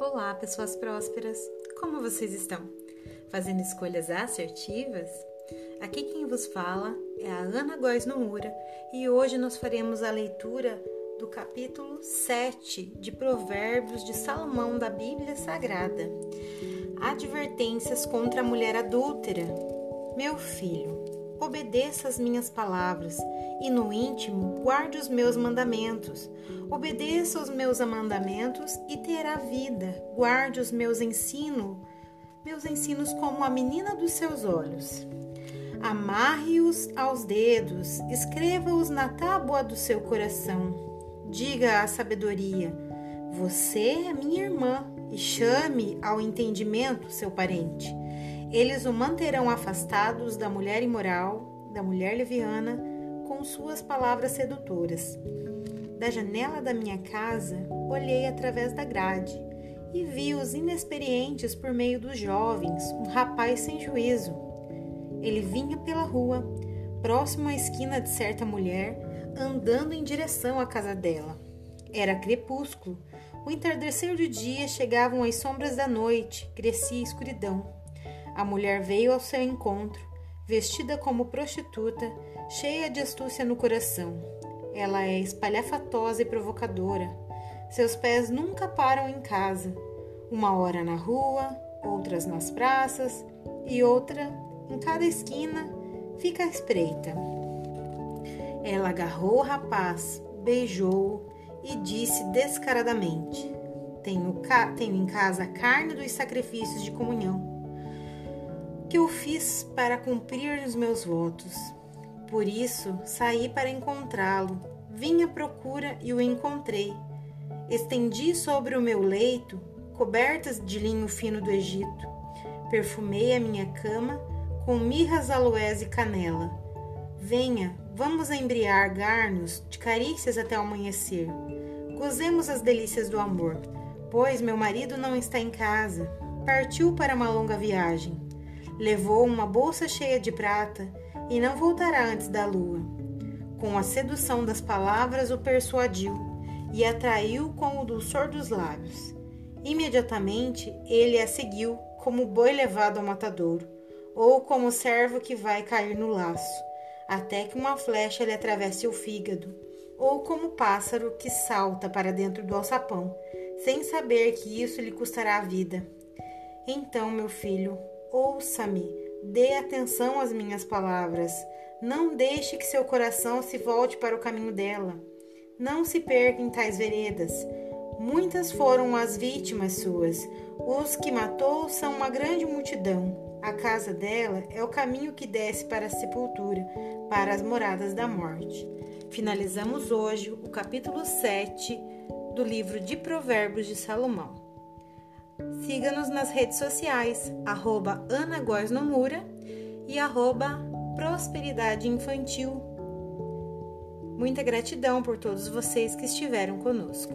Olá, pessoas prósperas! Como vocês estão? Fazendo escolhas assertivas? Aqui quem vos fala é a Ana Góes Nomura e hoje nós faremos a leitura do capítulo 7 de Provérbios de Salomão da Bíblia Sagrada. Advertências contra a mulher adúltera. Meu filho, obedeça as minhas palavras e no íntimo guarde os meus mandamentos. Obedeça os meus mandamentos e terá vida. Guarde os meus ensinos, meus ensinos como a menina dos seus olhos. Amarre-os aos dedos, escreva-os na tábua do seu coração. Diga à sabedoria: Você é minha irmã, e chame ao entendimento seu parente. Eles o manterão afastados da mulher imoral, da mulher leviana, com suas palavras sedutoras. Da janela da minha casa, olhei através da grade e vi os inexperientes por meio dos jovens, um rapaz sem juízo. Ele vinha pela rua, próximo à esquina de certa mulher, andando em direção à casa dela. Era crepúsculo. O entardecer do dia chegavam as sombras da noite, crescia a escuridão. A mulher veio ao seu encontro, vestida como prostituta, cheia de astúcia no coração. Ela é espalhafatosa e provocadora. Seus pés nunca param em casa. Uma hora na rua, outras nas praças e outra em cada esquina fica à espreita. Ela agarrou o rapaz, beijou-o e disse descaradamente: tenho, tenho em casa a carne dos sacrifícios de comunhão que eu fiz para cumprir os meus votos. Por isso saí para encontrá-lo, vim à procura e o encontrei. Estendi sobre o meu leito cobertas de linho fino do Egito. Perfumei a minha cama com mirras, aloés e canela. Venha, vamos embriagar-nos de carícias até o amanhecer. Gozemos as delícias do amor, pois meu marido não está em casa. Partiu para uma longa viagem. Levou uma bolsa cheia de prata e não voltará antes da lua. Com a sedução das palavras o persuadiu e atraiu com o dulçor dos lábios. Imediatamente ele a seguiu como boi levado ao matadouro, ou como servo que vai cair no laço, até que uma flecha lhe atravesse o fígado, ou como pássaro que salta para dentro do alçapão, sem saber que isso lhe custará a vida. Então, meu filho, Ouça-me, dê atenção às minhas palavras. Não deixe que seu coração se volte para o caminho dela. Não se perca em tais veredas. Muitas foram as vítimas suas. Os que matou são uma grande multidão. A casa dela é o caminho que desce para a sepultura, para as moradas da morte. Finalizamos hoje o capítulo 7 do livro de Provérbios de Salomão. Siga-nos nas redes sociais, arroba Ana e arroba Prosperidade Infantil. Muita gratidão por todos vocês que estiveram conosco.